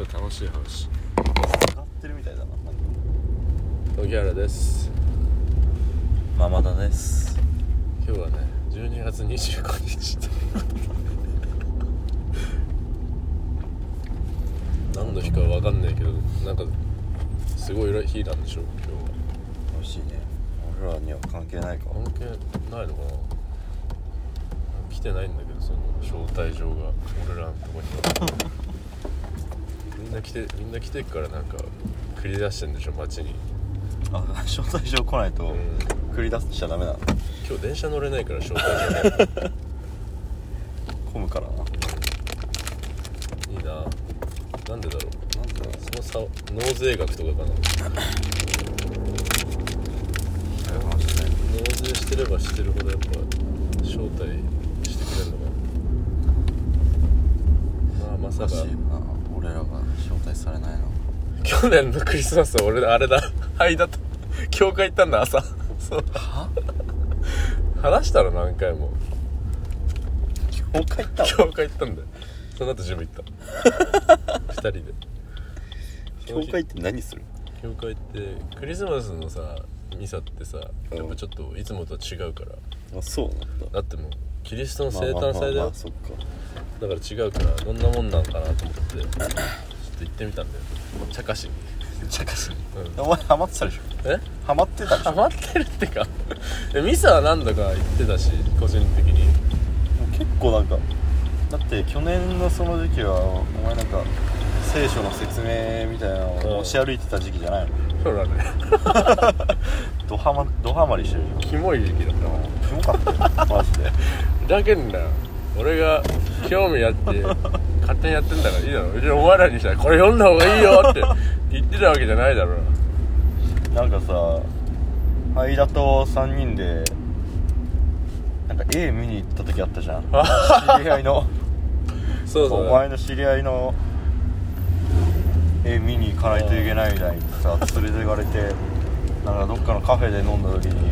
今日楽しい話。使ってるみたいだな荻原ですママダです。今日はね12月25日。何の日かわかんないけどなんかすごい日なんでしょ今日は。美味しいね。俺らには関係ないか。関係ないのかな。来てないんだけどその招待状が俺らのとこに。は みんな来てみんな来てっからなんか繰り出してんでしょ街に。あ招待状来ないとうん。繰り出しちゃダメなの今日電車乗れないから招待状ね。混むからな。いいな。なんでだろう。なんだろう。その差納税額とかかな。納税してればしてるほどやっぱ招待してくれるのかな。まあまさかおかしいよな俺らが招待されないの？去年のクリスマスは俺あれだ。はいだと教会行ったんだ朝。そう。は？話したら何回も。教会行ったの？教会行ったんだよ。その後ジム行った。二人で。教会って何する？教会ってクリスマスのさミサってさやっぱちょっといつもとは違うから。あそうなんだ。だってもうキリストの生誕祭だまあまあまあまよあそっか。だから違うからどんなもんなんかなと思ってと行ってみたんだよ。茶化しに茶化しうん。お前ハマってたでしょ？え？ハマってたでしょ？ハマってるってか。えミサは何度か行ってたし個人的に。もう結構なんかだって去年のその時期はお前なんか聖書の説明みたいなのを持ち歩いてた時期じゃないの？そうだね。ドハマドハマりしてるキモい時期だったわ。キモかったよ。マジで。だけんだよ俺が興味あって勝手にやってんだからいいだろ。別にお前らにしたらこれ読んだ方がいいよって言ってたわけじゃないだろ。なんかさ間と3人でなんか絵見に行った時あったじゃん。知り合いの。そうそう。お前の知り合いの絵見に行かないといけないみたいにさ連れてかれてなんかどっかのカフェで飲んだ時に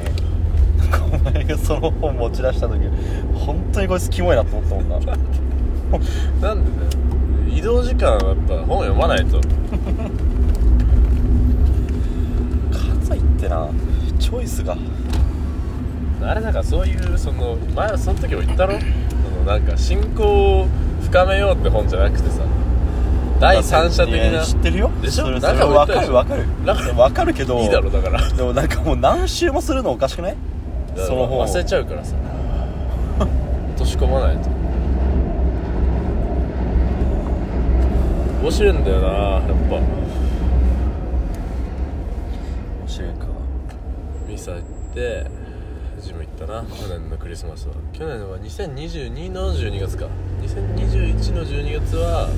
お前がその本持ち出した時本当にこいつキモいなと思ったもんな。なんでだよ。移動時間はやっぱ本読まないと。関西ってなチョイスが。あれなんかそういうその前はその時も言ったろ？そのなんか信仰を深めようって本じゃなくてさ。第三者的な。知ってるよ。でしょ？なんか分かる分かる。分かるけどいいだろだから。でもなんかもう何周もするのおかしくない？その本忘れちゃうからさ。落とし込まないと。面白いんだよなやっぱ。面白いか。ミサ行ってジム行ったな。去年のクリスマスは。去年は2022の12月か。2021の12月は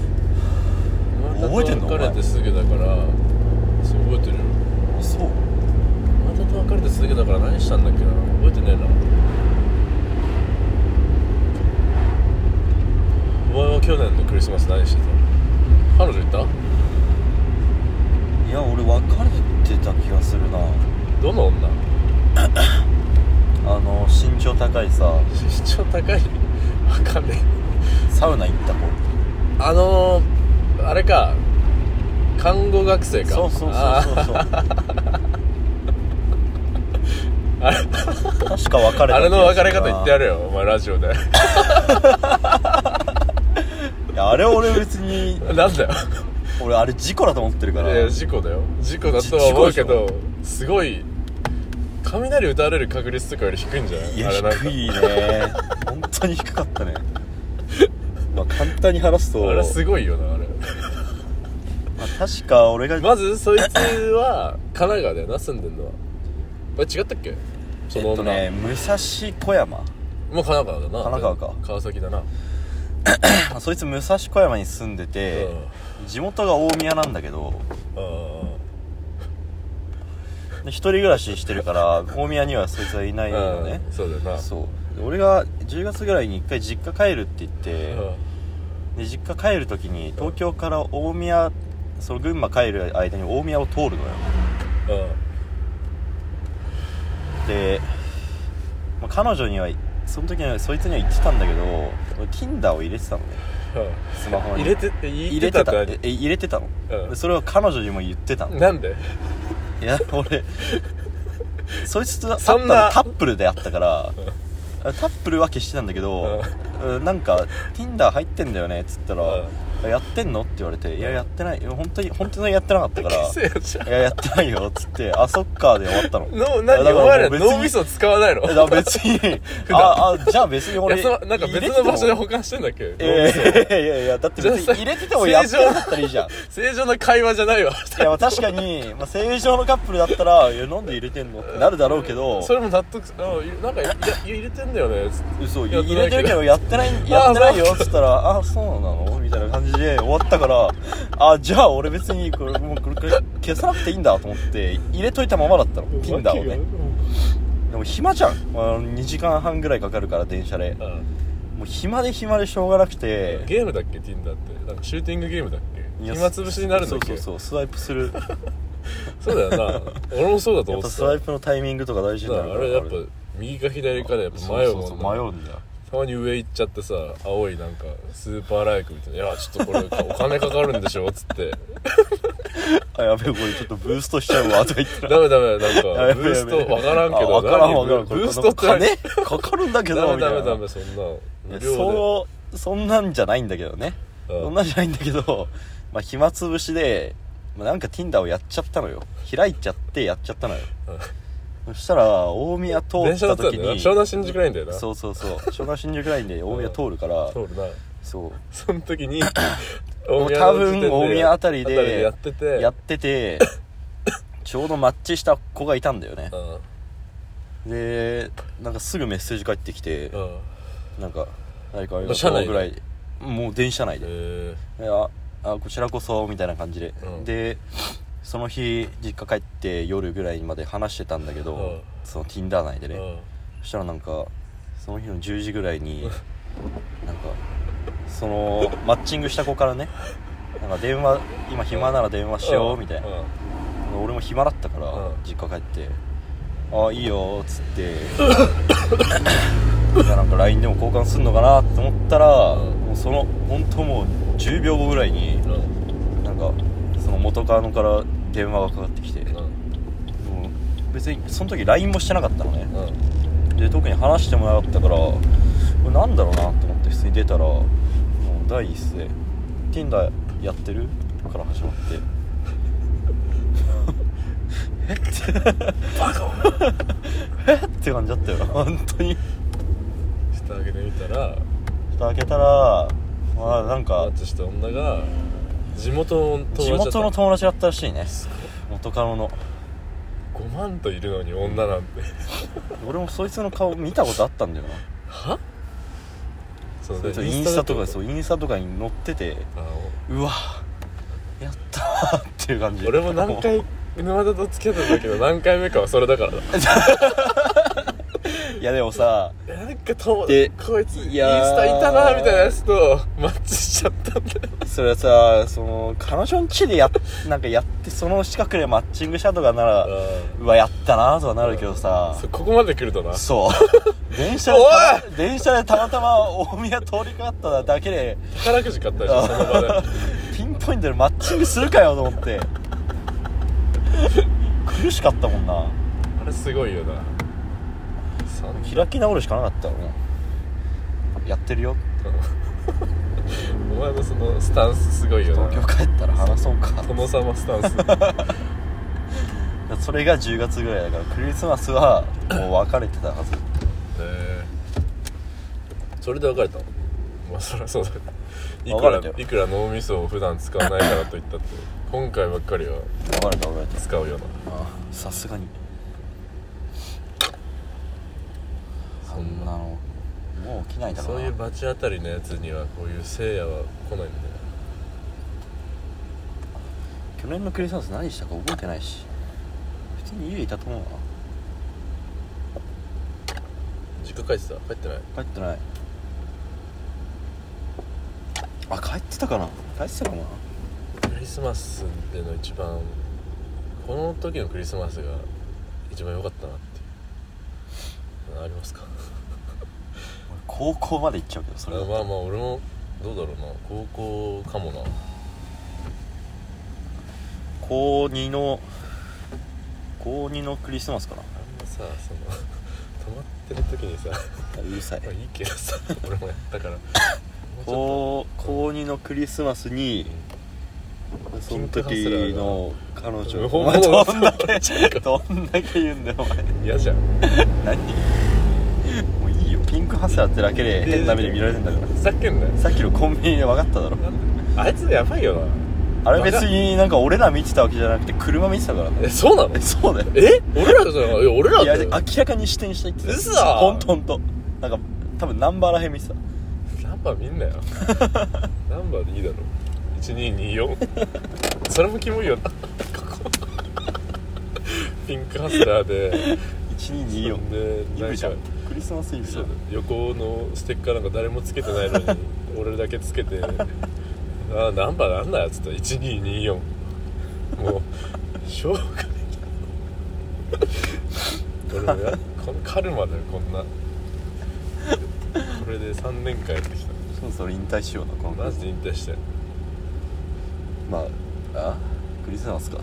覚えてんの？別れてすぐだから覚えてるよ。そうと別れてすぐだから何したんだっけな？覚えてねえな。お前は去年のクリスマス何してた？彼女いた？いや俺別れてた気がするな。どの女？あの身長高いさ。身長高い？わかんねサウナ行った子。えあのー、あれか。看護学生か。そうそうそうあそうそう確か別れたあれの別れ方言ってやるるよお前ラジオで。いやあれ俺別になんだよ。俺あれ事故だと思ってるから。いや事故だよ。事故だとは思うけどすごい雷打たれる確率とかより低いんじゃない？いや低いね。本当に低かったね。まあ簡単に話すとあれすごいよなあれ。まあ確か俺がまずそいつは神奈川だよな住んでんのは。あれ違ったっけ？その女、えっとね武蔵小山。もう神奈川だな。神奈川か。川崎だな。そいつ武蔵小山に住んでて地元が大宮なんだけど。うん。うん。で一人暮らししてるから大宮にはそいつはいないのね。うん。そうだよな。そう。で俺が10月ぐらいに一回実家帰るって言ってで実家帰る時に東京から大宮その群馬帰る間に大宮を通るのよ。うんうんで、まあ、彼女にはその時にはそいつには言ってたんだけど俺 Tinder を入れてたのね。スマホに。入れてえ入入れてた。え入れてたの、うん。でそれを彼女にも言ってたの。何なんで？いや俺そいつと会ったのそんなタップルであったからタップルは消してたんだけど、うんなんか Tinder 入ってんだよねっつったら、うんやってんのって言われていややってないいや本当に本当にやってなかったから いややってないよっつってあそっかで終わったの。あ のいやだから何お前ら脳みそ使わないの？えだ別に ああじゃあ別にいや俺なんか別の場所で保管してんだっけ？いやいやいやいやだって別に入れててもやってなかったらいいじゃん。い正常な会話じゃないわ。やまあ確かに、まあ、正常のカップルだったら「いやなんで入れてんの?」ってなるだろうけど。それも納得すあいなんかいやいや入れてんだよね。嘘入れてるけどやってないやってないよっつったら「あそうなの?」みたいな感じで終わったからあじゃあ俺別にこれもうこれ消さなくていいんだと思って入れといたままだったの Tinder をね。でも暇じゃん、まあ、2時間半ぐらいかかるから電車で。うん。もう暇で暇でしょうがなくて。ゲームだっけ Tinder って。なんかシューティングゲームだっけ？暇つぶしになるんだっけ？そうそうそう。スワイプする。そうだよな。俺もそうだと思ってスワイプのタイミングとか大事にな。たるからあれやっぱ右か左かでやっぱ迷うもんう迷うんだよたまに上行っちゃってさ青いなんかスーパーライクみたいな「いやちょっとこれ お金かかるんでしょ」っつって。あやべえこれちょっとブーストしちゃうわとか言ってダメダメなんか ブーストわからんけどあわからん何わからん。ブーストって何金かかるんだけどダメダメダメそんない無や料で。そんなんじゃないんだけどね。うん。そんなんじゃないんだけどまあ暇つぶしで、まあ、なんか Tinder をやっちゃったのよ。開いちゃってやっちゃったのよそしたら大宮通電車だったたんだよな。に湘南新宿ラインだよな。そうそうそう。湘南新宿ラインで大宮通るから通るな。そう。その時に 多宮の時点で分大宮あたりでやってて。やってて ちょうどマッチした子がいたんだよね。うん。でなんかすぐメッセージ返ってきてうん。なんか何かありがとうぐらいもう電車内で。あこちらこそみたいな感じで、うん。でその日実家帰って夜ぐらいまで話してたんだけど、うん。その Tinder 内でね、えうん。そしたらなんかその日の10時ぐらいになんかそのマッチングした子からねなんか電話今暇なら電話しようみたいな、俺も暇だったから、うん。実家帰って「ああいいよ」っつって。なんか LINE でも交換すんのかなって思ったら、うん。もうその本当もう10秒後ぐらいにうんうん。なんかその元カノから電話がかかってきて、うん。もう別にその時 LINE もしてなかったのね。うん。で特に話してもなかったからこれなんだろうなと思って普通に出たらもう第一声「Tinder やってる?」から始まって。えって。バ カえって感じだったよ。本当に。蓋開けてみたら。蓋開けたらまあなんマかッチした女が地元の友達地だった。元の友達だったらしいね。元カノの。5万といるのに女なんて。俺もそいつの顔見たことあったんだよな。は？そそいつインスタとかうそうインスタとかに載っててうわやったーっていう感じ。俺も何回 沼田と付き合ったんだけど何回目かはそれだからだ いやでもさなんかとでこいつインスいやータいたなみたいなやつとマッチしちゃったんだ。よそれはさその彼女ん家でやっ なんかやってその近くでマッチングしたとかならうわやったなとはなるけどさ。そここまで来るとな。そう。電車で電車でたまたま大宮通りかかっただけで。宝くじ買ったでしょその場で。ピンポイントでマッチングするかよと思って。苦しかったもんな。あれすごいよな開き直るしかなかったもんやってるよお前のそのスタンスすごいよな東京帰ったら話そうか。殿様スタンスそれが10月ぐらいだからクリスマスはもう別れてたはず。えーそれで別れたの？まあそりゃそうだよ。いく らいくら脳みそを普段使わないからといったって今回ばっかりは。別れた別れた使うよな。ああさすがにそそんなのもう起きないだろそううないう罰当たりのやつにはこういう聖夜は来ないんだよ。去年のクリスマス何したか覚えてないし。普通に家いたと思うな実家帰ってた？帰ってない？帰ってない。あ帰ってたかな？帰ってたかな？クリスマスでの一番この時のクリスマスが一番良かったなって。いうありますか？俺高校まで行っちゃうけどそれ。だとあまあまあ俺もどうだろうな。高校かもな。高2の高2のクリスマスかな。あんまさその 止まってる時にさうるさい。まあいいけどさ俺もやったから。高高2のクリスマスにその時の彼女。うんお前どんだけ うんどんだけ言うんだよお前。嫌じゃん。何？クハスラーってだけで変な目で見られてんだから。ふざけんなよ。さっきのコンビニで分かっただろ。あいつやばいよな。あれ別になんか俺ら見てたわけじゃなくて車見てたからえそうなの？えそうだよ。え？俺らじゃない？いや俺らいやだよ明らかに視点下行ってた。嘘ほんとほんと。なんか多分ナンバーらへん見てた。ナンバー見んなよ。ナンバーでいいだろ。1224それもキモいよな。こ こピンクハスラーで。1224そんでイブじゃんクリスマスイブじそう。横のステッカーなんか誰もつけてないのに 俺だけつけて「ああナンバーなんだよ」っつったら1224もうしょうがない。俺もやこのカルマだよこんな。これで3年間やってきた。そろそろ引退しようなこのマジで引退してまああクリスマスか。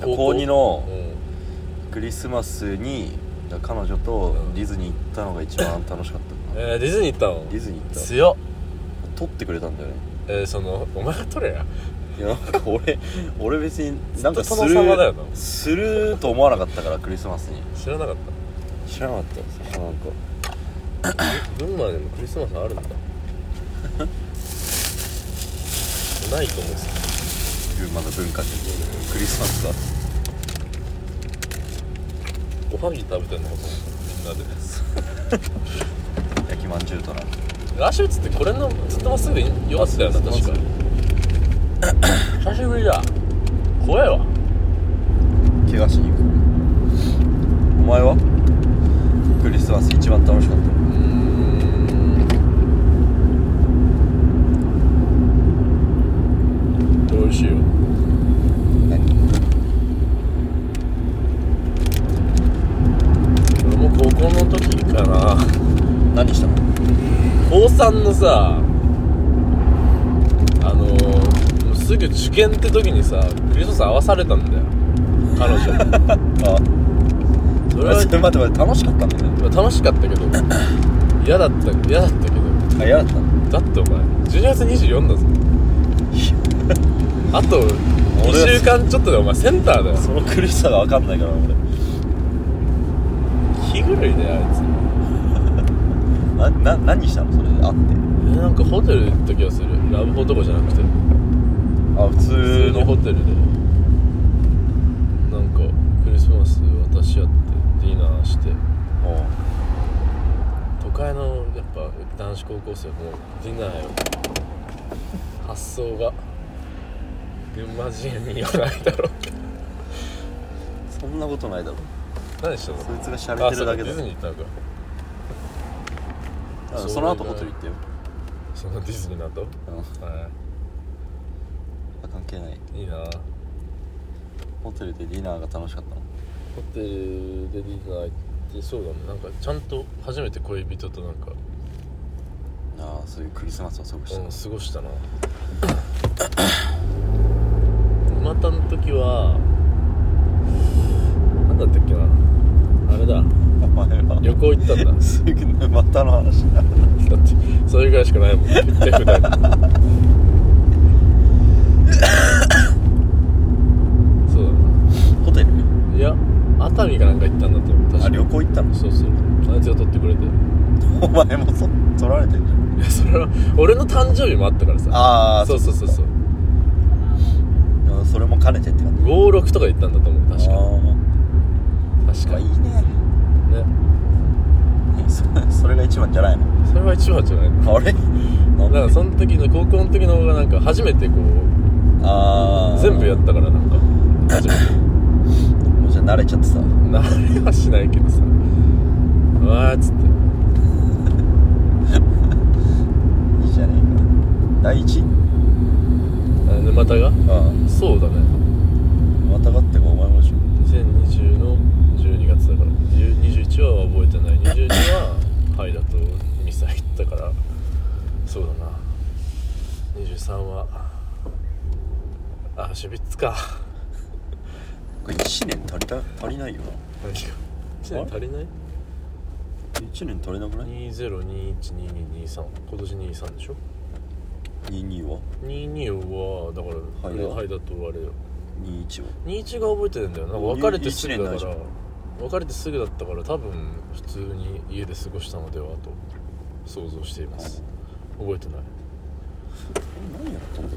高校？高2のうん。クリスマスにだから彼女とうんディズニー行ったのが一番楽しかったかな。えー、ディズニー行ったの？ディズニー行った。強っ。撮ってくれたんだよね。えー、そのお前が撮れや。いやなんか俺俺別になんかすずっと殿様だよな。るすると思わなかったからクリスマスに。知らなかっ知らなかったよなんか。た群馬でもクリスマスあるんだ。ないと思う。んですよ群馬の文化でクリスマスかおはぎ食べてんのかと思ったみんなで焼きまんじゅうとなラッシュツってこれのずっとまっすぐでよかったよな確か久しぶりだ。怖えわ。怪我しに行く。お前は？クリスマス一番楽しかった。うーん。美味しいよ俺も高校の時かな。何したの？高3のさあのもうすぐ受験って時にさクリスマス合わされたんだよ。彼女 あ。それは待って待って楽しかったんだよね楽しかったけど。嫌だった嫌だったけど。あ嫌だったの？だってお前12月24だぞ。あと2俺は週間ちょっとでお前センターだよ。その苦しさが分かんないから俺。気狂いだよあいつ。なな何したの？それで会って。えなんかホテル行った気がする。ラブホとかじゃなくて。あ普普通通ののホテルで。なんかクリスマス渡し合ってディナーして。都会のやっぱ男子高校生もディナーよ。発想が。群馬人にはないだろうそんなことないだろ何してんの？そいつが喋ってるだけだ。あそうかディズニー行ったのかあその後ホテル行ったよ。そのディズニーの後うん。はあ関係ない。いいいな。ホテルでディナーが楽しかったの？ホテルでディナー行ってそうだねなんかちゃんと初めて恋人となんか、ああそういうクリスマスを過ごした。うん、過ごしたな。またの時はなんだったっけなあれだ。お前は。旅行行ったんだ。すぐまたの話だ。だってそれぐらいしかないもん。手札に。そうだホテル？ないや熱海かなんか行ったんだと思う確かあ旅行行ったの？そうそう。あいつが取ってくれて。いお前もそ取られてんじゃん。やそれは俺の誕生日もあったからさ。ああそうそうそうそう。うそれも兼ねてって感じ。56とか行ったんだと思う確か確かに。ああいいねねそそれが一番じゃないの？それは一番じゃない。のあれ？だからその時の高校の時の方がなんか初めてこああう全部やったからなんか。初めてもうじゃあ慣れちゃってさ。慣れはしないけどさうわーっつっていいじゃねえか第一あ沼田があそうだねあまたがってかお前もでしょ2020の12月だから10 21は覚えてない22はハイだとミス入ったからそうだなさんはあシュビッツか。これ1年足りた足りないよな。何が1年足りない？1年足りなくない ?20212223 今年23でしょ？22は？22はだからはいだはいだとあれよ。21は？21が覚えてるんだよな。んか別れてすぐだから。別れてすぐだったから多分普通に家で過ごしたのではと想像しています。覚えてない？何やったん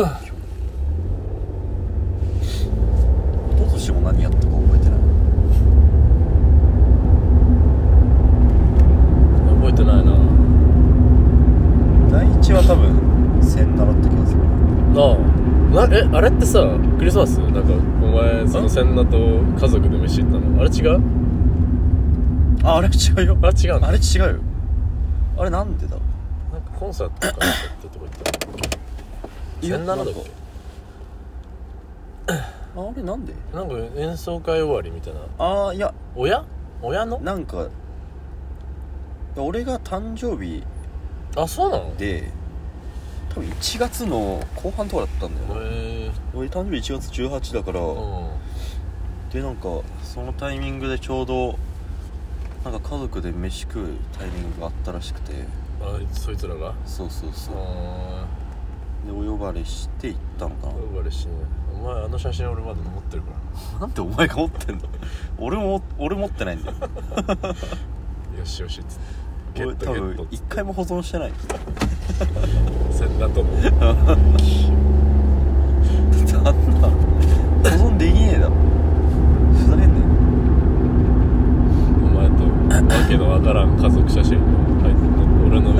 だろう？一昨年も何やったか覚えてない。覚えてないな。第一は多分千習った気がする。ああ。なえあれってさクリスマス？なんかお前その千奈と家族で飯行ったの？あれ違う？ああれ違うよ。あれ違うんだあれ違うよ。あれなんでだろなんかコンサートとかやってとこ行ったういや千奈だっなんかあれなんで？けなんか演奏会終わりみたいな。ああいや。親親の？なんか俺が誕生日あそうなの？へで多分1月の後半とかだったんだよな。え俺誕生日1月18だから、うん。でなんかそのタイミングでちょうどなんか家族で飯食うタイミングがあったらしくて。あそいつらが？そうそうそう。あでお呼ばれして行ったのかあ呼ばれしねお前あの写真俺まだ持ってるかななんでお前が持ってんの？俺も俺持ってないんだよ。らよしよし。っつってゲッ俺多トゲット。分一回も保存してない。千奈とのなんだ。保存できねえだろ。ふざけんねお前とわけのわからん家族写真が入ってる俺の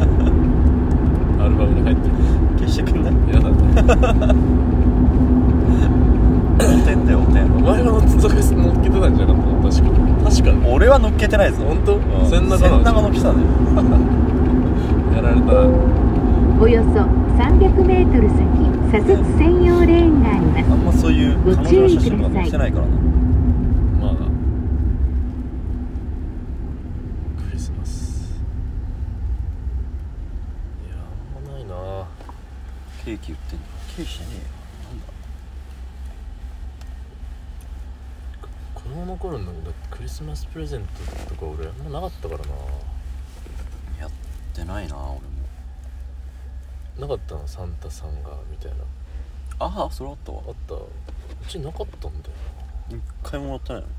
アルバムに入ってる。え消してくんない？嫌だねおてんだよおておん前が乗っけてたんじゃなかった確かに。確かに。俺は乗っけてないぞ。本当？うん。千中千中乗っけたんだよやられた。およそ300メートル先左折専用レーンがあります。あんまそういうご彼注意女の写真が載ってないからなまあクリスマスいやあんまないなケーキ売ってんのケーキじゃねえよなんだ子供の頃のだってクリスマスプレゼントとか俺あんまなかったからな。やってないな俺も。なかったの？サンタさんがみたいな。ああそれあったわ。あった。うちなかったんだよ一回もらってないの？な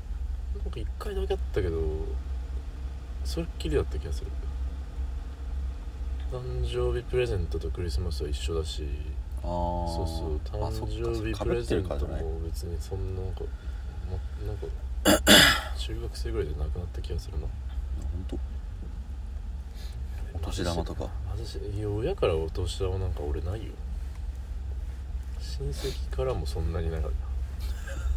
なんか一回だけあったけどそれっきりだった気がする。誕生日プレゼントとクリスマスは一緒だしああそうそう。誕生日プレゼントも別にそんななんか、ま、なんか中学生ぐらいでなくなった気がするな。本当？お年玉とか？私いや親からお年玉なんか俺ないよ。親戚からもそんなになかった。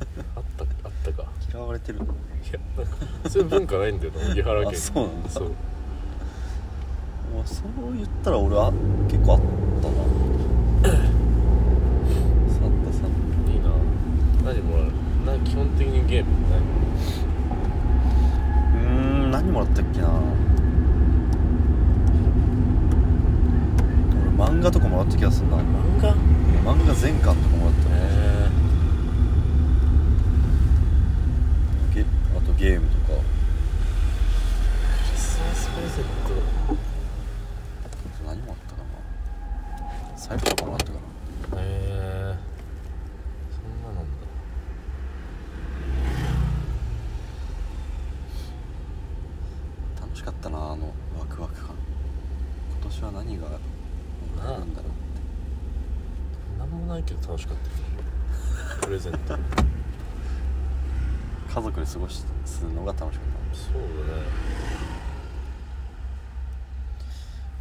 あったあったか。嫌われてるいやなんかそういう文化ないんだよな 荻原家そうなんだ。そう。まあそう言ったら俺は結構あったな。サンタさんいいな。何もらう？な基本的にゲームうーん何もらったっけな。俺漫画とかもらった気がするな。何漫画？漫画全巻とかもらったね。あとゲームとかクリスマスプレゼン何もらったかな財布とかもらったかなトへえそんななんだ楽しかったなあのワクワク感今年は何が起こるんだろうってなんもないけど楽しかったよプレゼント家族で過ごしするのが楽しかっそうだね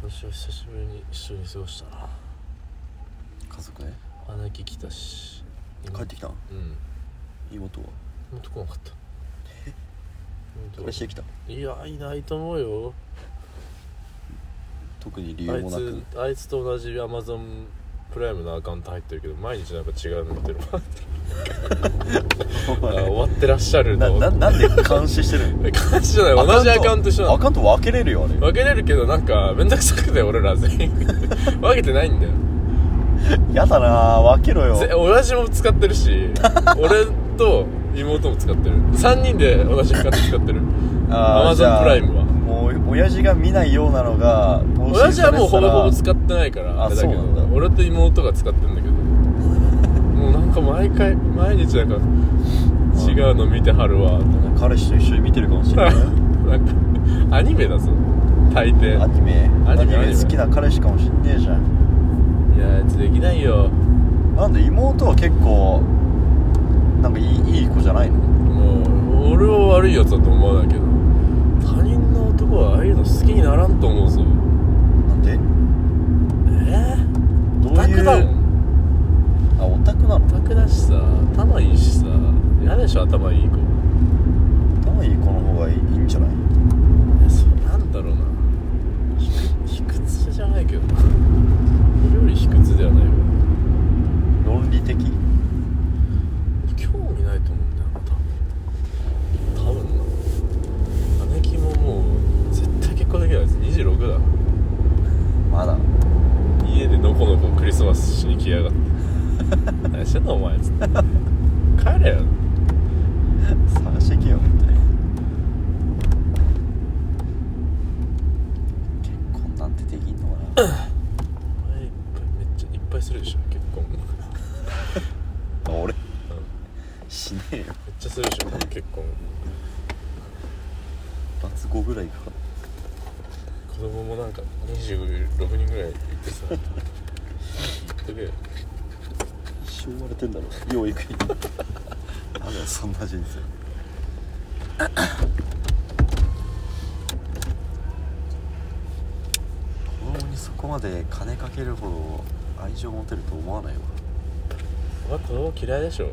私は久しぶりに一緒に過ごしたなた家族で姉貴来たし。帰ってきた？うん。妹は？もっと来なかった。妹彼氏できた？いやいないと思うよ。特に理あい由もなく？つあいつと同じアマゾンプライムのアカウント入ってるけど毎日なんか違うの見てる あ終わってらっしゃるなの。ななんで監視してるの？え感じじゃない。同じアカウント一緒なのアカウント分けれるよあれ。分けれるけどなんかめんどくさくて俺ら全員。分けてないんだよ やだな分けろよ。ぜ親父も使ってるし 俺と妹も使ってる。3人で同じ感じ使ってる。あー Amazon じゃあプライムは。もう親父が見ないようなのが親父はもうほぼほぼっ使ってないからああれだけど。俺と妹が使ってるんだけど。もうなんか毎回毎日なんか違うの見てはるわ。と彼氏と一緒に見てるかもしれない。なんかアニメだぞ。大抵。アニメ。アニメアニメ。好きな彼氏かもしんねえじゃん。いやあいつできないよ。なんで妹は結構なんかいいいい子じゃないの？もう俺は悪いやつだと思わないけど。他人の男はああいうの好きにならんと思うぞ。なんで？え？ー、どういう？オタクだもん。あオタクなの？オタクだしさ頭いいしさ嫌でしょ頭いい子。頭いい子の方がいいいいんじゃない？えそうなんだろうな。卑屈卑屈じゃないけどな俺より卑屈ではないわ論理的？興味ないと思うんだよな多分。多分な。姉貴ももう絶対結婚できないやつ26だ。まだ。家でのこのこクリスマスしに来やがって。何してんのお前。つって帰れよ探してけよみたいな結婚なんてできんのかなお前いっぱいめっちゃいっぱいするでしょ結婚めっあ俺しねえよちゃするでしょ結婚罰5ぐらいか子供もなんか26人ぐらいいてさ言っとけよ一生言われてんだろ養育費なんだよそんな人生子供にそこまで金かけるほど愛情持てると思わないわお前子供嫌いでしょ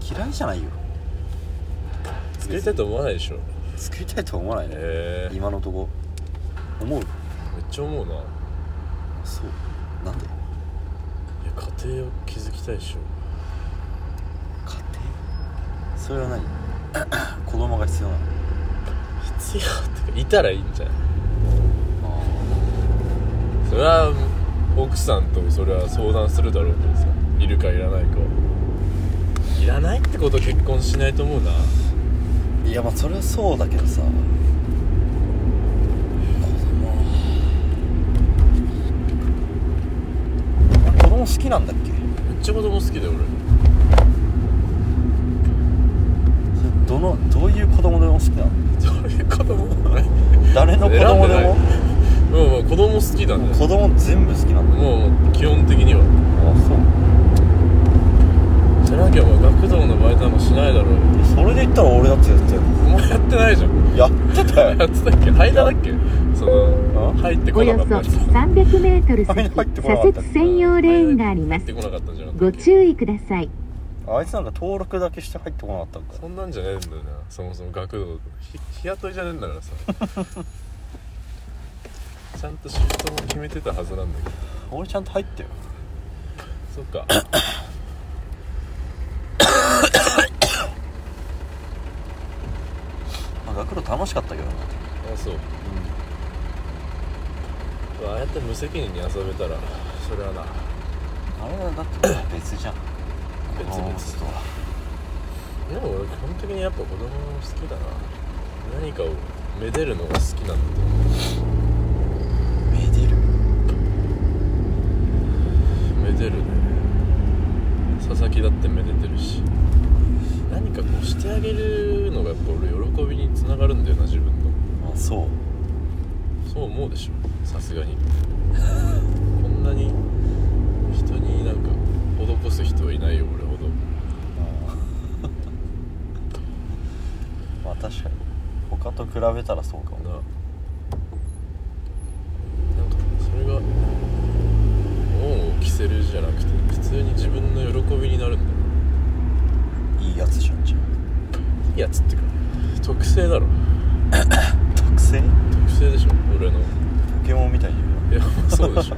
嫌いじゃないよ。作りたいと思わないでしょ。作りたいとは思わないね、へえ。今のとこ。思う？めっちゃ思うな。いやそう。なんで？家庭を築きたいでしょ。家庭？それは何 子供が必要なの。必要ってかいたらいいんじゃないあそれは奥さんとそれは相談するだろうけどさ。いるかいらないかはいらないってこと結婚しないと思うな。いやまあそれはそうだけどさ。子供子供好きなんだっけ？めっちゃ子供好きだよそれどのどういう子供でも好きなの？俺どういう子供？誰の子供でも？もうもう子供好きだね子供全部好きなんだもう基本的には。あそうじゃなきゃ学童のバイトなんかしないだろう。それで言ったら俺だってやってるお前やってないじゃん。やってたよ。やってたっけ？間だっけ？そのあ入ってこおよそなかったやつ。300メートル先入ってこなかった左折専用レーンがあります。入ってこなかったんじゃなかったご注意ください。あいつなんか登録だけして入ってこなかったんかそんなんじゃねえんだよな。そもそも学童ひ日雇いじゃねえんだからさ。ちゃんとシフトも決めてたはずなんだけど。俺ちゃんと入ったよ。そっかまあ学童楽しかったけどな。あそう。ああやって無責任に遊べたらそれはな。あれはだって別じゃん。別々。とは。でも俺基本的にやっぱ子供好きだな。何かをめでるのが好きなんだと思う。めでる？めでるね。佐々木だってめでてるし何かこうしてあげるのがやっぱ俺喜びにつながるんだよな自分の。あそう。そう思うでしょさすがに。こんなに人になんか施す人はいないよ俺ほど。まあ確かに。他と比べたらそうかも。な。なんかそれが恩を着せるじゃなくて普通に自分の喜びになるんだよいいやつじゃんじゃいいやつってか。特性だろ。特性特性でしょ俺の。ポケモンみたいに言うな。いやそうでしょ。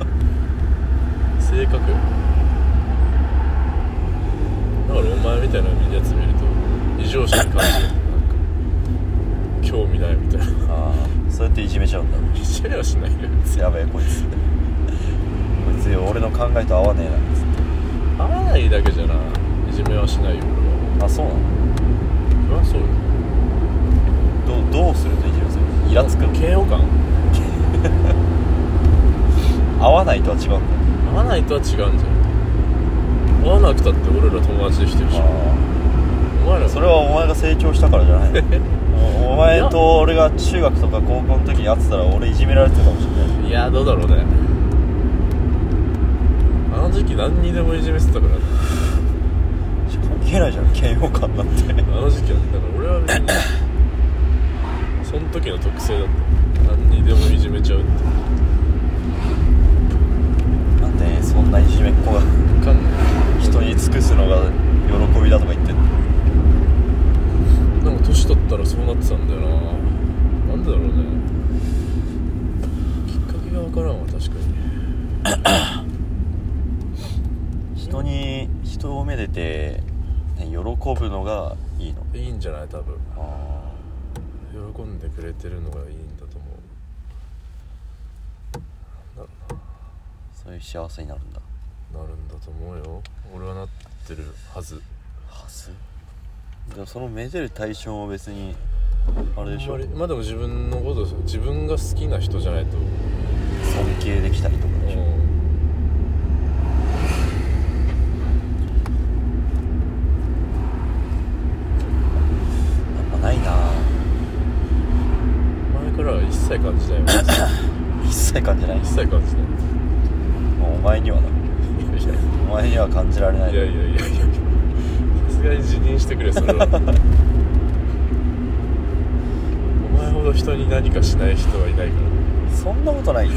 性格よ。だからお前みたいなやつ見ると異常者に感じる。なんか興味ないみたいな。ああそうやっていじめちゃうんだ。いじめはしないよ。やべえこいつ。こいつつ俺の考えと合わねえな。合わないだけじゃないじめはしないよあそうなの？そりゃそうよ。どうどうするといじめするイラつくの？嫌悪感？合わないとは違うんだよ。合わないとは違うんじゃない？合わなくたって俺ら友達できてるし。お前らそれはお前が成長したからじゃない おお前と俺が中学とか高校の時に会ってたら俺いじめられてたかもしれない。いやどうだろうね。あの時期何にでもいじめてたからね関係ない。じゃん嫌悪感なんてあの時期はねだから俺は別に その時の特性だった何にでもいじめちゃうって。なんでそんないじめっ子が人に尽くすのが喜びだとか言ってんの？なんか年取ったらそうなってたんだよな。なんでだろうね。きっかけが分からんわ確かに。人に人をめでて、ね、喜ぶのがいいの？いいんじゃない？多分。あ喜んでくれてるのがいいんだと思う。なんだろそういう幸せになるんだ。うななるんだと思うよ。俺はなってるはず。はず？でもそのめでる対象も別にあれでしょ？まあでも自分のこと自分が好きな人じゃないと。尊敬できたりとかでしょ？うんあんまないな前からは一切感じない。よ一切感じない。一切感じない。もうお前にはないやいやお前には感じられない。いやいやいやいやさすがに辞任してくれそれは。お前ほど人に何かしない人はいないから。そんなことないよ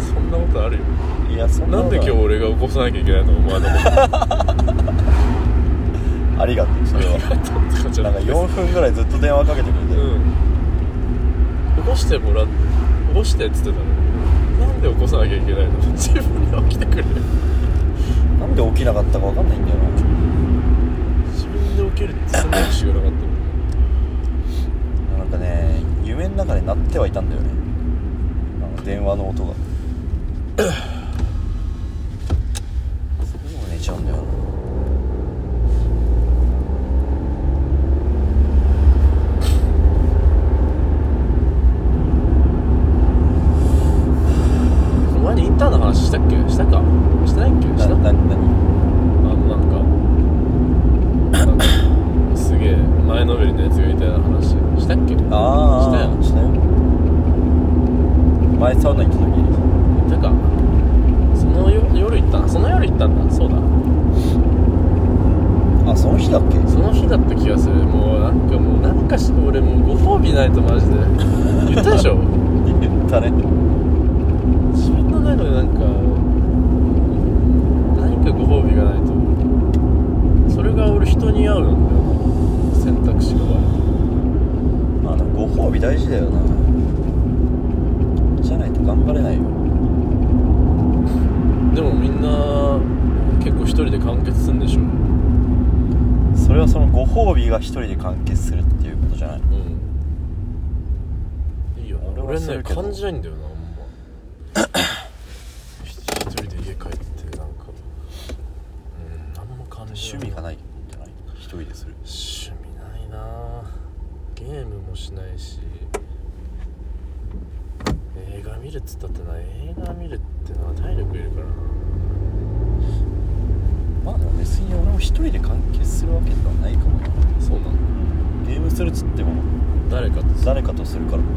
そんなことあるよ。いやそんななんことない。で今日俺が起こさなきゃいけないのお前のこと ありがとうそれは。なんかくて。4分ぐらいずっと電話かけてくれて、うん起こしてもら起こしてっつってたのなんで起こさなきゃいけないの？自分で起きてくれなんで起きなかったか分かんないんだよな。自分で起きるって選択肢がなかったもんなんかね夢の中で鳴ってはいたんだよね。あの電話の音がそれでも寝ちゃうんだよなお前にインターンの話したっけしたかしてないっけしたなな何あのなんかなんかすげえ前のめりのやつがいたような話したっけああしたよしたよ前サウナ行った時に言ったかそのよ夜行ったその夜行ったんだそうだあその日だっけその日だった気がするもうなんかもうなんかし俺もうご褒美ないとマジで言ったでしょ言ったね自分の中でなんか何かご褒美がないとそれが俺人に合うなんだよ選択肢が悪まあでもご褒美大事だよなじゃないと頑張れないよいでもみんな結構一人で完結するんでしょそれはそのご褒美が一人で完結するっていうことじゃない？うん。いいよ。俺は俺ね感じないんだよなあんまひ一人で家帰ってなんかうん何も感じ趣味がないんじゃない一人でする趣味ないなゲームもしないし映画見るっつったってな映画見るってのは体力いるからなまあでも別に俺も一人で完結するわけではないかもよそうなのゲームするっつっても誰かと誰かとするからほ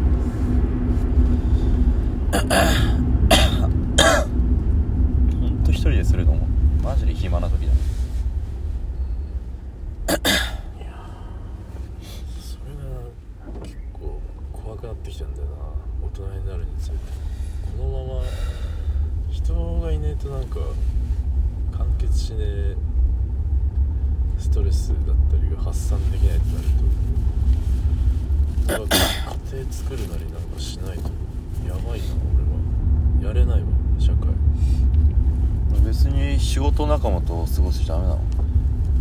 んと一人でするのもマジで暇な時だそれが結構怖くなってきたんだよな大人になるにつれてこのまま人がいねえとなんか完結しねえストレスだったりが発散できないってなると俺は家庭作るなりなんかしないとやばいな俺はやれないわ社会別に仕事仲間と過ごしちゃダメなの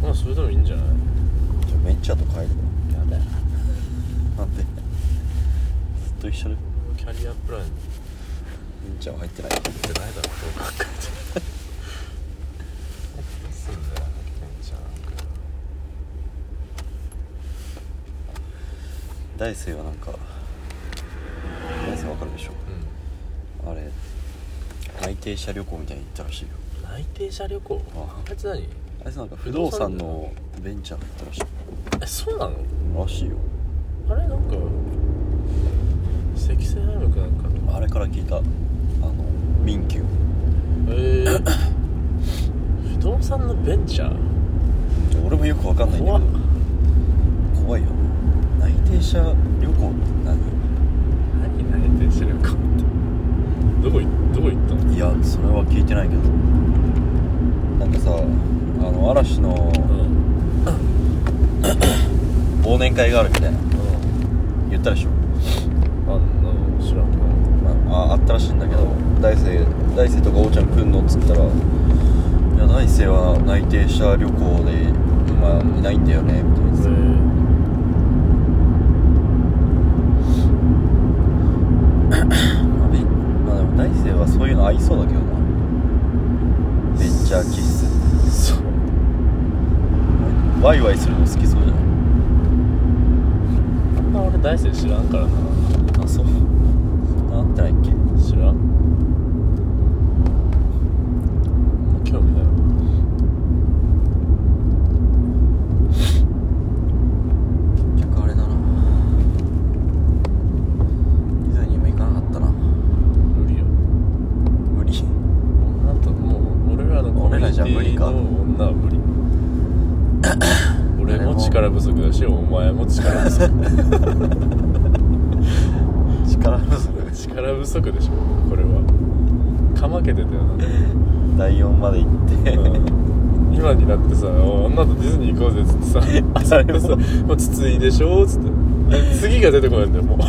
まあそれでもいいんじゃないじゃあベンチャーと帰るわやだよなんでずっと一緒でキャリアプランベンチャーは入ってない。入ってないだろどう考えて大生はなんかわかるでしょ？うあれ内定者旅行みたいに行ったらしいよ。ん内定者旅行？ああいつ何？あいつなんか不動産の。ベンチャーだったらしい。えそうなの？らしいよ。あれなんか積水ハイムかなんかの？あれから聞いた民休。えー、不動産のベンチャー？俺もよくわかんないんだけど。怖いよ。内定者旅行？って何何内定者旅行ってどこいどこ行ったの？いやそれは聞いてないけど。なんかさあの嵐のうん。忘年会があるみたいな。言ったでしょ、あんな知らんなまあ、ああったらしいんだけど大生大生とかおーちゃん来んのっつったら「いや大生は内定者旅行で今いないんだよね」みたいなまあでも大生はそういうの合いそうだけどな。ベンチャー気質。そう。ワイワイするの好きそうじゃあんな俺大生知らんからな。ないあそうそんなあってないっけ知らん興味ないわ結局あれだなディズニーも行かなかったな無理よ無理女ともう俺らのコミュニテ俺らじゃ無理かィの女は無理俺も力不足だしお前も力不足力不足力不足でしょこれはかまけてたよな第4まで行ってうん今になってさ「お女とディズニー行こうぜ」っつってさあれもさ「もう筒井でしょ」っつって。で次が出てこないんだよもう。い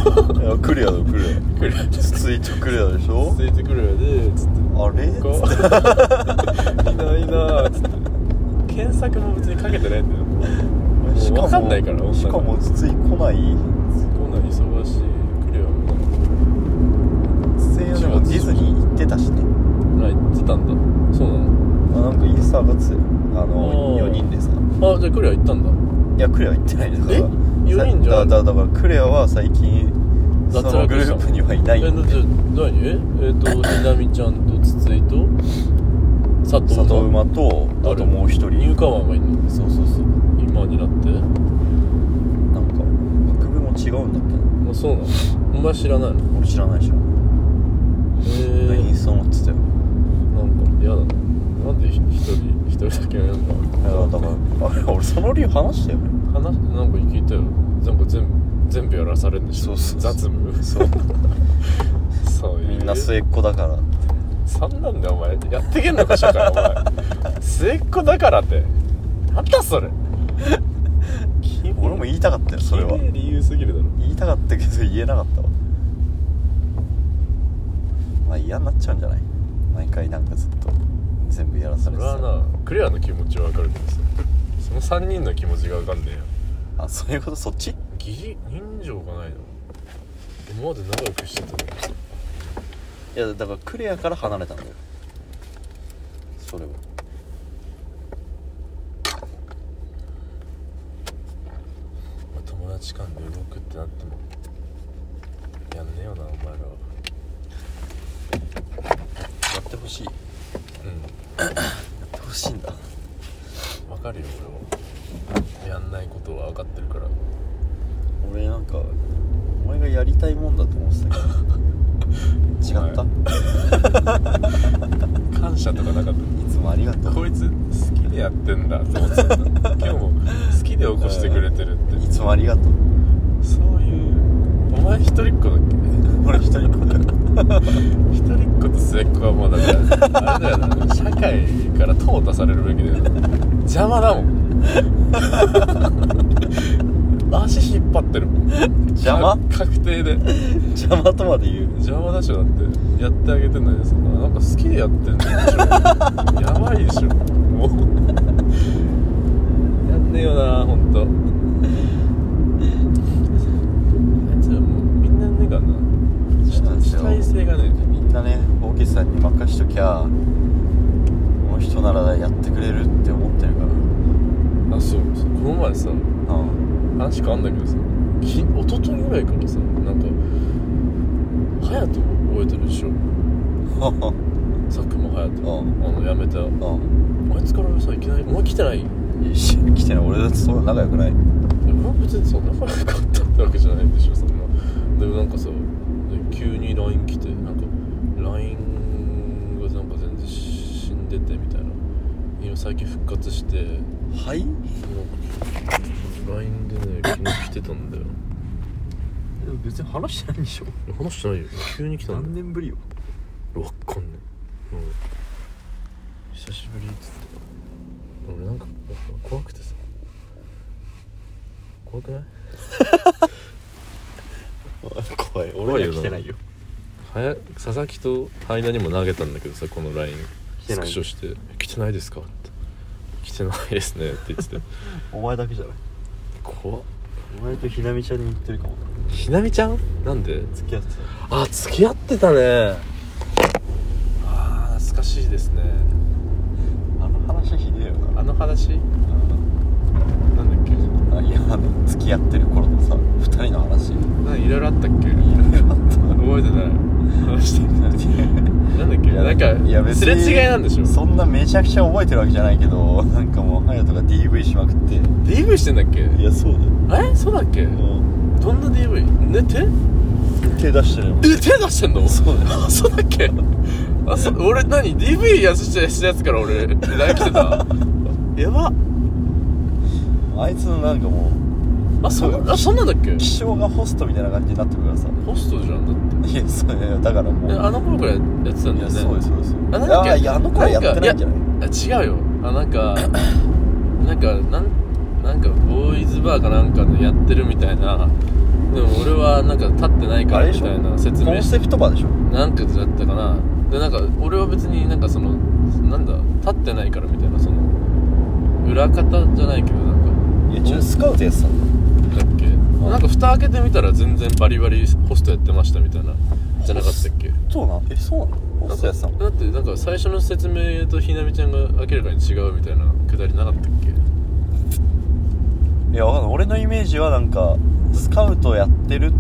やクリアだクリ来るアツイートクリアでしょ？ついてくるやでつって。あれ？こういないなーっつって。検索も別にかけてないんだよ。もう分かんないからしかもツイ来ない？こんなん忙しい来るよツイでもディズニー行ってたしね。あ行ってたんだ。そうなの。あなんかインスタ上がってたよあのおー。4人でさあじゃあクレア行ったんだ。いやクレア行ってないだからえ？四人じゃだだだからクレアは最近そ脱のグループにはいないえじゃあ何？ええっ、とひなみちゃんと筒井と佐藤里馬とあともう一人。ニューカマーがいんの？そうそうそう。今になって？なんか学部も違うんだっけ？あそうなの？お前知らないの？な俺知らない知らないへえインスタ載って。たよなんか嫌だななんでひ一人？一人だけやるんだいやだからあれ俺その理由話したよね話なんか聞いたよなんか全部全部やらされるんでしょそうそう雑務そうそういうみんな末っ子だからそんなんだよお前やってけんのか社会お前末っ子だからってなんだそれ俺も言いたかったよそれは理由すぎるだろ言いたかったけど言えなかったわまあ嫌になっちゃうんじゃない毎回なんかずっと全部やらさそれれてさはなクレアの気持ちはわかるけどさ。その3人の気持ちがわかんねえよ。あそういうこと？そっち？義理？人情がないの？今まで仲良くしてたのに。さいやだからクレアから離れたんだよ。それはまあ友達間で動くってなっても。やんねえよなお前らは。やってほしい。やうんってほしいんだ？わかるよ俺も。やんないことは分かってるから。俺なんかお前がやりたいもんだと思ってたけど。違った？感謝とかなかっいつもありがとう。たこいつ好きでやってんだと思ってた今日も好きで起こしてくれてるって。いつもありがとう。そういうお前一人っ子だっけ？俺一人っ子だよ 一人っ子と末っ子はもうだからあれだよな社会から淘汰されるべきだよな邪魔だもん。足引っ張ってるもん。邪魔？か確定で。邪魔とまで言う？邪魔だしょだって。やってあげてんのにさなんか好きでやってんでしょやばいでしょ。もう。やんねえよなほんとあいつらもうみんなねえからなそうなんですよ主体性がねみんなねきゃこの人ならやってくれるって思ってるから。あそう。そうこの前さうん。話変わんだけどさき一昨日ぐらいからさなんか隼人覚えてるでしょ？佐久間隼人。うん。あの辞めた。うん。あいつからさいきなり「お前来てない?」い来てない。俺だってそんな仲良くないや俺は別にそんな仲良かったってわけじゃないでしょそんな。でもなんかさ LINE 来てなんか LINE がなんか全然死んでてみたいな。今最近復活してはい？LINE でね昨日来てたんだよ。でも別に話してないんでしょ。話してないよ。急に来たんだよ。何年ぶりよ。わかんねえ、うん、久しぶりっつって。俺なんか怖くてさ。怖くない？怖い俺には来てないよはや佐々木と羽田にも投げたんだけどさこの LINE スクショして「来てないですか?」って「来てないですね」って言ってて。お前だけじゃない。怖っ。お前とひなみちゃんに言ってるかもひなみちゃん？なんで？付き合ってあ付き合ってたね。あー懐かしいですね。たあの話ひでえよな。あの話？なんだっけ？あいやあの付き合ってる頃のさ二人の話。いろいろあったっけ？ろいろあった。覚えてない話してなんだっけ？いやなんかいや別すれ違いなんでしょ？そんなめちゃくちゃ覚えてるわけじゃないけどなんかもう隼人が DV しまくって。DV してんだっけ？いやそうだよ。え？そうだっけ？どんな DV? ね手？手出してるよ。え手出してんの？そうだよ。あそうだっけ？あそ俺何？DV やしたしたやつから俺 LINE 来てた？やば。あいつのなんかもあそあそんなんだっけ？う気象がホストみたいな感じになってるからさ。ホストじゃん。だっていやそういやだからもう。えあの頃からやってたんだよね。そうですそうです。あなんだっけいやいやあの子はやってないんじゃない？あ違うよ。あなんかなんかなんなんかボーイズバーかなんかでやってるみたいな。でも俺はなんか立ってないからみたいな説明しコンセプトバーでしょ？なんかだったかな。でなんか俺は別になんかそのなんだ立ってないからみたいなその裏方じゃないけどなんか。いやちょっとスカウトやってたん蓋開けてみたら全然バリバリホストやってましたみたいなじゃなかったっけ？そうなん？えそうなの？ホストやってたの？だってなんか最初の説明とひなみちゃんが明らかに違うみたいなくだりなかったっけ？いやわかんない。俺のイメージはなんかスカウトやってる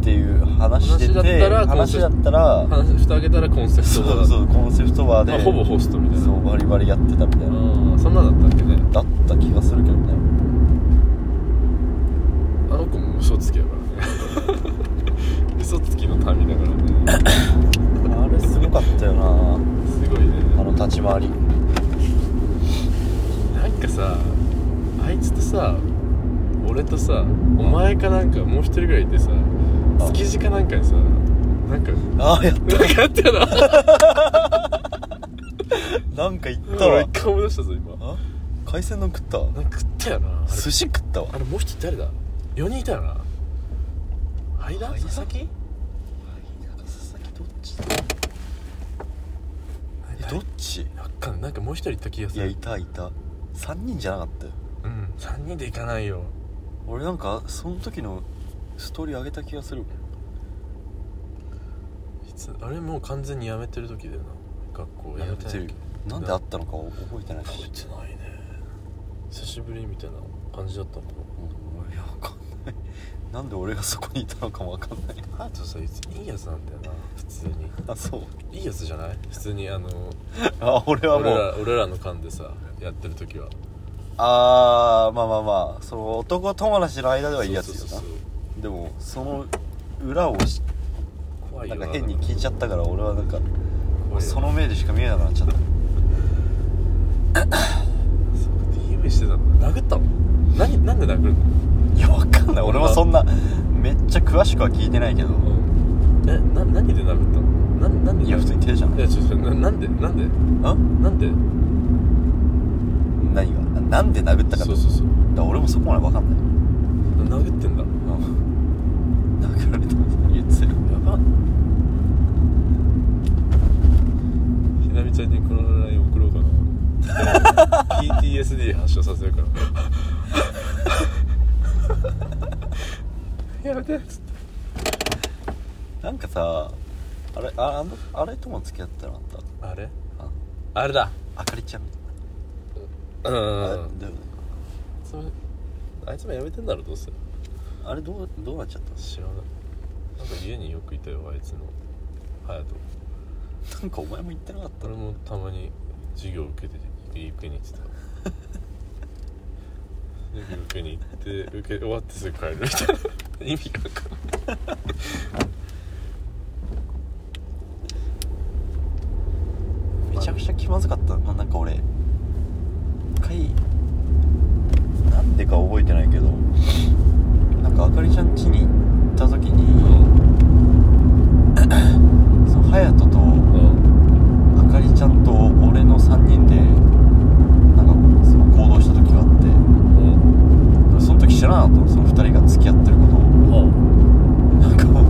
っていう話してて話だったら話蓋開けたらコンセプトそうバーそうコンセプトバーで、まあ、ほぼホストみたいな。そうバリバリやってたみたいな。そんなんだったっけね？だった気がするけどねも嘘つきやからね嘘つきの民だからね。あれすごかったよな。すごいね。あの立ち回り。なんかさあいつとさ俺とさお前かなんかもう一人ぐらいいてさあ築地かなんかにさなんかああやっなんかやったよな。なんか言ったわ俺一回思い出したぞ今。あ？海鮮丼食った？わなんか食ったよな。あれ寿司食ったわ。あれもう一人誰だ？4人いたよな？間？間？佐々木佐々木どっち？だえどっち？わかんなんかもう一人いた気がする。いやいたいた。3人じゃなかったよ。うん。3人で行かないよ。俺なんかその時のストーリー上げた気がする。いつ？あれもう完全に辞めてる時だよな。学校辞めてななんであったのか覚えてないし。覚えてないね。久しぶりみたいな感じだったのかうんいやわかん なんで俺がそこにいたのかもわかんない。なあとさいついいやつなんだよな普通に。あそう。いいやつじゃない？普通にあのあ俺はも俺うら俺らの間でさやってる時は。あーまあまあまあ。その男友達の間ではいいやつよな。そうそうそうでもその裏をし怖いよな。んか変に聞いちゃったから俺はなんか怖いよその目でしか見えなくなっちゃった。そう DV してたんだ殴ったの？何なんで殴るの？いやわかんない。俺もそんなめっちゃ詳しくは聞いてないけど。えな何で殴ったの？ななんで？いや普通に手じゃんいやちょっとななんで？なんで？あ？なんで？何が？なんで殴ったかそうそうそう。だから俺もそこまでわかんない。殴ってんだ。や殴られた言ってたよば。ひなみちゃんにこの LINE 送ろうかな。PTSD 発症させるからやめてっつって。なんかさあれああのあれとも付き合ってなかっあれ？あ。あれだ。あかりちゃん。うん。あだよね。それあいつも辞めてんだろどうせ。あれどうどうなっちゃった？知らない。なんか家によくいたよあいつの。隼人。なんかお前も言ってなかった俺もたまに授業受けて受けに行ってた 受けに行って受け終わってすぐ帰るみたいな意味が分かんないめちゃくちゃ気まずかった。ななんか俺一回なんでか覚えてないけどなんかあかりちゃん家に行った時にその隼人とうんあかりちゃんと俺の3人でなんかその行動した時があってうんその時知らなかったのその2人が付き合ってることをうんなんかも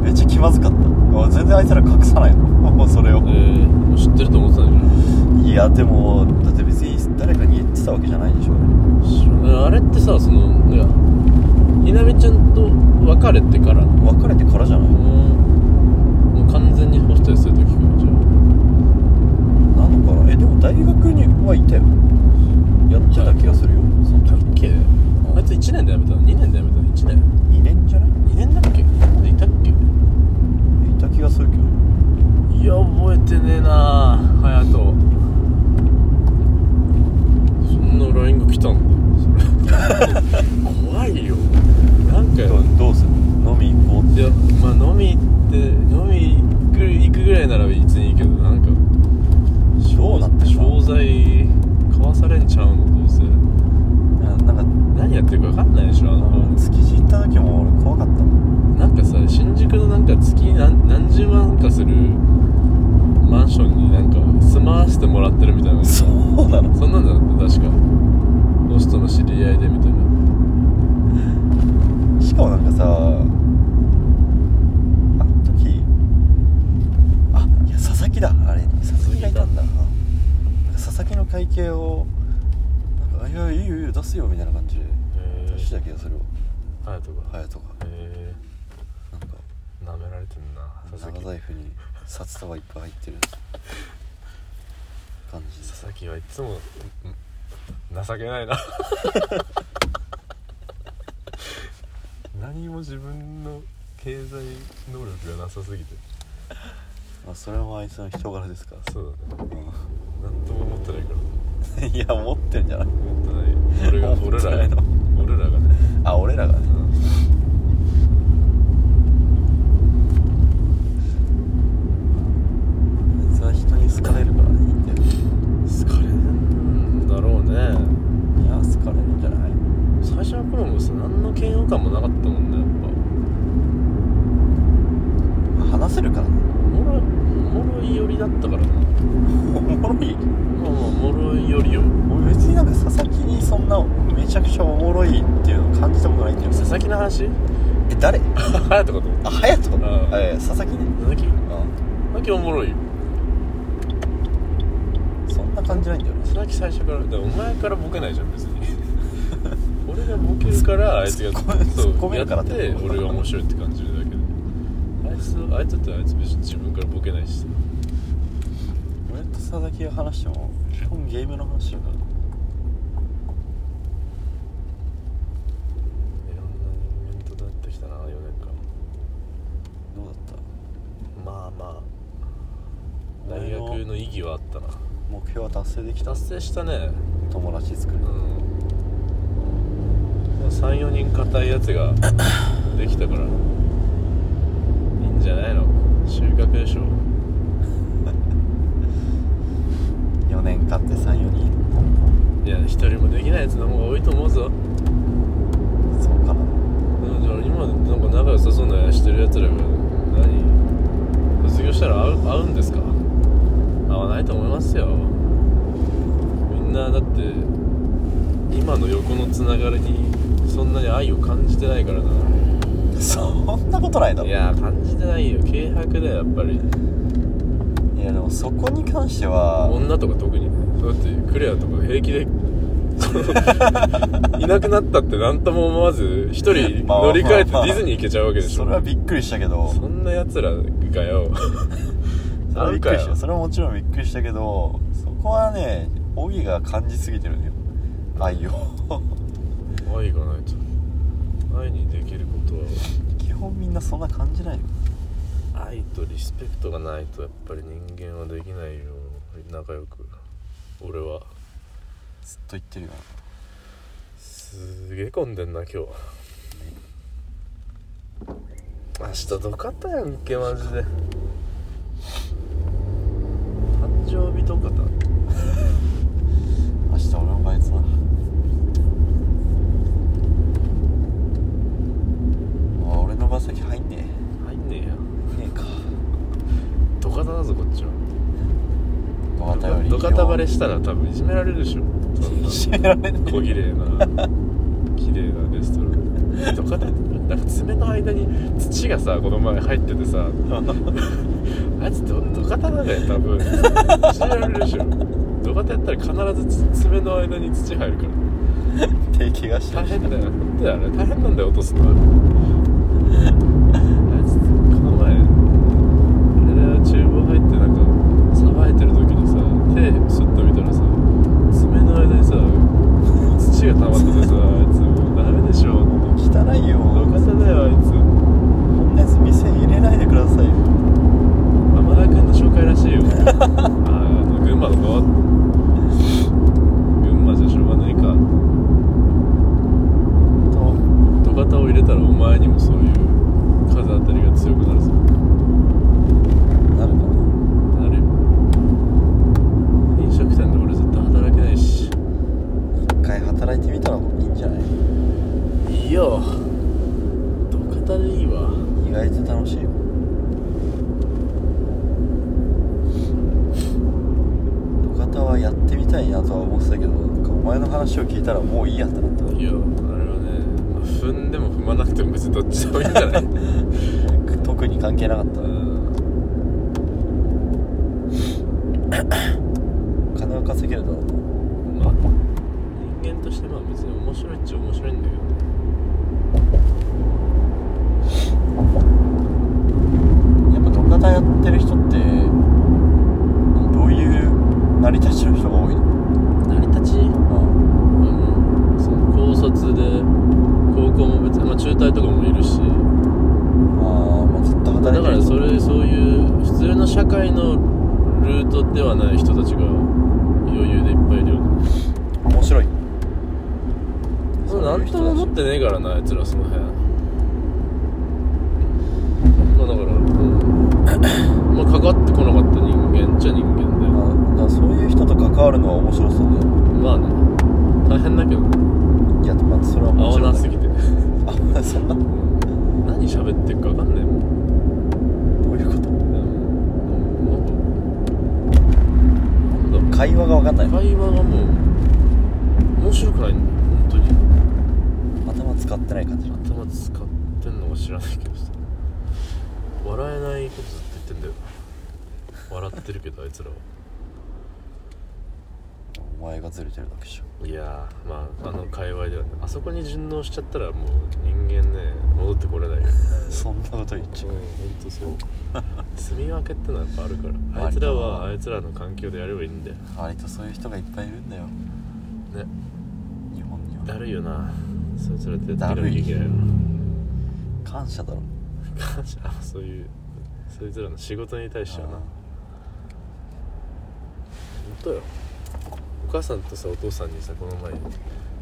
うめっちゃ気まずかったあ全然あいつら隠さないのもうそれをえー、もう知ってると思ってたんじいやでもだって別に誰かに言ってたわけじゃないでしょゃん知らないあれってさそのいやひなみちゃんと別れてからも別れてからじゃないうもう完全にホステスする時かじゃなのかなえでも大学にはいたよ。やってた気がするよ。そのあだっ時。けあいつ1年で辞めたの？2年で辞めたの？1年。2年じゃない？2年だっけ？2年でいたっけ？いた気がするけど。いや覚えてねえな隼人。そんな LINE が来たんだよそれ 怖いよなんかどうどうする飲み行こうっていやまあ飲み行って飲み行く行くぐらいなら別にいいけどなんかどうなって商材買わされんちゃうのどうせ。なんか何やってるか分かんないでしょあの築地行った時も俺怖かったなんかさ新宿のなんか月何何十万かするマンションになんか住まわせてもらってるみたいな。そうなの？そんなんだって確か。ホストの知り合いでみたいな。しかもなんかさあの時あいや佐々木だあれ佐々木がいたんだなんか佐々木の会計をなんか「いやいいよいいよ出すよ」みたいな感じで。へ出した気がするわ。隼人が。隼人が。へなんか。え舐められてんな佐々木長財布に札束いっぱい入ってる。感じ。で佐々木はいつもん情けないな。何も自分の経済能力がなさすぎて。まあそれもあいつの人柄ですから。そうだね。う何とも思ってないから。ん いや持ってんじゃない。思ってない。俺が思俺ら俺らがね、あ俺らがね。あいつは人に好かれるからね。いいんだよ。好かれるんだろうね。いや好かれるんじゃない。最初の頃もさ何の嫌悪感もなかったもんねやっぱ。話せるからね。おもろい寄りだったからな。おもろい。まあまあおもろい寄りよ。俺別になんか佐々木にそんなめちゃくちゃおもろいっていうのを感じたことないんだよ。佐々木の話？え誰？隼人かと？あ隼人？ああえ佐々木ね。佐々木？う佐々木おもろい。そんな感じないんだよね。佐々木最初からだからお前からボケないじゃん別に。俺がボケるからあいつが突っ込めるからってやって俺が面白いって感つあいつだってあいつ別に自分からボケないしさ。俺と佐々木が話しても基本ゲームの話だから。いろんな人間となってきたな4年間。どうだった？まあまあ。大学の意義はあったな。目標は達成できた。達成したね。友達作るうん。34人硬いやつができたからじゃないの？収穫でしょ。4年間って34人。いや一人もできないやつの方が多いと思うぞ。そうかな。だから今なんか仲良さそうなしてるやつらが何？卒業したら会う会うんですか？会わないと思いますよ。みんなだって今の横のつながりにそんなに愛を感じてないからなそんなことないだろ。いや感じてないよ。軽薄だよやっぱり。いやでもそこに関しては女とか特に。そうやってクレアとか平気で いなくなったって何とも思わず一人まあ乗り換えてデまあィズニー行けちゃうわけでしょ。それはびっくりしたけど。そんな奴らがよ。それはびっくりした。それはもちろんびっくりしたけどそこはねオギが感じすぎてるのよ。愛を愛がないと愛にできることは基本みんなそんな感じないよ。愛とリスペクトがないとやっぱり人間はできないよ。仲良く。俺は。ずっと言ってるよ。すげえ混んでんな今日明日どかったやんけマジで誕生日とかだ明日俺もバイトだあ俺の場先入んね入んねえやえねえかどかただぞこっちはどかたよりどかたバレしたら多分いじめられるでしょ。そんな閉められね。小綺麗な綺麗なレストラン。どかたなんか爪の間に土がさこの前入っててさ。あいつどどかただね多分。いじめられるでしょ。どかたやったら必ずつ爪の間に土入るから。大変だよ。本当だよ。あれ大変なんだよ落とすのはあいつこの前あれだよ厨房入ってなんかさばいてる時にさ手スッと見たらさ爪の間にさ土が溜まっててさあいつもうダメでしょ汚いよどかただよあいつこんなやつ店に入れないでくださいよ山田君の紹介らしいよあーあの群馬の子群馬じゃしょうがないかと土方を入れたらお前にもそういう風当たりが強くなるぞなるかななるよ飲食店で俺絶対働けないし一回働いてみたらいいんじゃないいいよ土方でいいわ意外と楽しいよ土方はやってみたいなとは思ってたけどなんかお前の話を聞いたらもういいやってなったいやあれはね、まあ踏んでも踏まなくても別にどっちでもいいんじゃない？特に関係なかった。うん。金は稼げるだろうな。まあ人間としてまあ別に面白いっちゃ面白いんだけど。ねやっぱ土方やってる人ってどういう成り立ちの人が多いの成り立ちうんその高卒で高校も別に、まあ、中退とかもいるしああまあずっと働いてるだからそれそういう普通の社会のルートではない人たちが余裕でいっぱいいるよね面白いそうなんとも思ってねえからなあいつらその辺。まあだから、うん、まあかかってこなかった人間っちゃ人間でまあだからそういう人と関わるのは面白そうだよ。まあね。大変だけど。ねいやまあそれは合わもちろんだけど。なすぎて。あそんな。ど何喋ってるか分かんないもん。ういうこと？なんだろう。会話が分かんないの？会話がもう面白くないんだ使ってない感じ。頭使ってんのか知らないけどさ。笑えないことずっと言ってんだよ。笑ってるけどあいつらは。お前がずれてるだけでしょいやーまああの界隈ではねあそこに順応しちゃったらもう人間ね戻ってこれないよ。そんなこと言っちゃう。うん本当そう。住み分けってのはやっぱあるから。あいつらはあいつらの環境でやればいいんだよ。割とそういう人がいっぱいいるんだよ。ね。日本には。だるいよなそいつらってやっていかなきゃいけないよ。感謝だろ。感 謝あそういうそいつらの仕事に対してはな。あ本当よ。お母さんとさお父さんにさこの前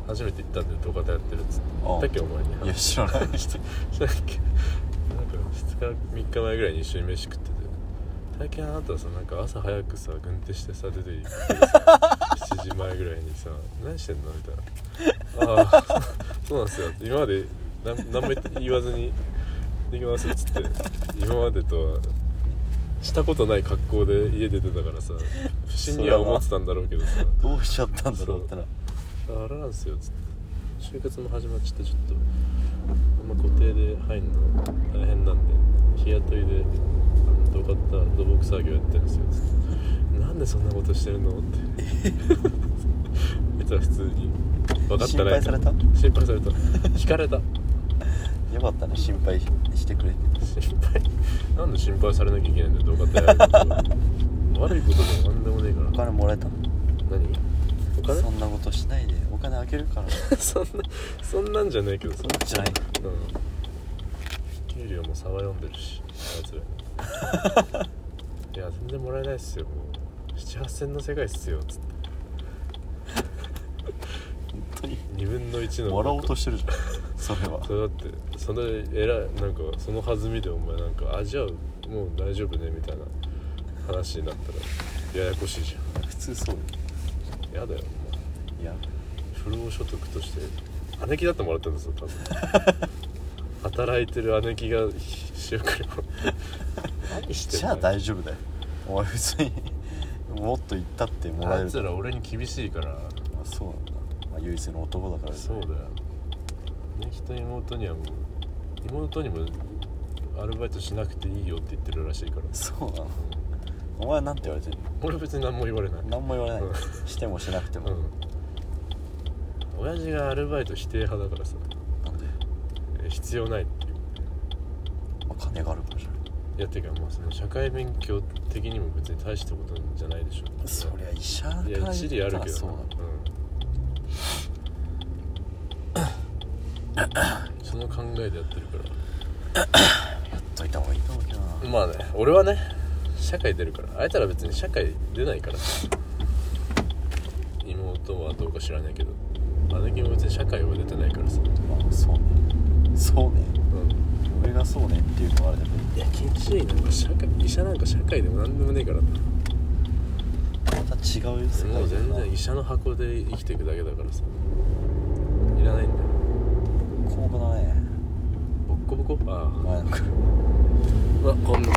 初めて行ったんだよ土方やってるっつって。言ったっけお前に。いや知らないしてしたっけなんか2日3日前ぐらいに一緒に飯食ってて。最近あなたはさなんか朝早くさ軍手してさ出て行ってさ7時前ぐらいにさ何してんのみたいな。ああそうなんですよ。今まで何何も言わずにできますっつって今までとはしたことない格好で家出てたからさ不審には思ってたんだろうけどさ。どうしちゃったんだろうってな。あらなんすよつって。就活も始まっちゃってちょっとあんま固定で入んの大変なんで日雇いであのどかった土木作業やってるんですよつってなんでそんなことしてるのって。あいつは普通に。分かったら心配された？心配された。引かれた。よかったね心配してくれて。心配。なんで心配されなきゃいけないんだよどうかって。悪いことでもなんでもねえから。お金もらえた何？お金？そんなことしないで。お金あげるから。そんなそんなんじゃないけど。さそんなんじゃない。うん。給料も差は読んでるしあいつらに。いや全然もらえないっすよもう78000の世界っすよつって。本当に。2分の1の。もらおうとしてるじゃんそれは。それだってそれえらいなんかその弾みでお前なんかあじゃあもう大丈夫ねみたいな話になったらややこしいじ普通そう。ゃんやだよいや。不労所得として姉貴だってもらってるんですよ多分。働いてる姉貴が仕送りも何してんじゃあの大丈夫だよ。お前普通にもっと言ったってもらえるあいつら俺に厳しいから。あそうなんだ、まあ、唯一の男だからそうだよ。姉貴と妹にはもう妹にもアルバイトしなくていいよって言ってるらしいから。そうなのお前なんて言われてんの？俺別に何も言われない。何も言われない、うん。してもしなくても、うん。親父がアルバイト否定派だからさ。なんで、え必要ないっていう。まあ、金があるからじゃいやてかまあその社会勉強的にも別に大したことじゃないでしょんそりゃ医者いや一理あるけどったらそう。だうん。その考えでやってるかやっといた方がいいと思う。けどならまあね俺はね社会出るからあいつら別に社会出ないから妹はどうか知らないけど姉貴も別に社会は出てないからさ。まあそう。ねそうね。うん俺がそうねっていうのはあれだけどいやきっちりなんか社会医者なんか社会でも何でもねえからなまた違う世界もう全然医者の箱で生きていくだけだからさ。いらないんだよ。高価だね。ボッコボコ？ああ。前なんかまあこんな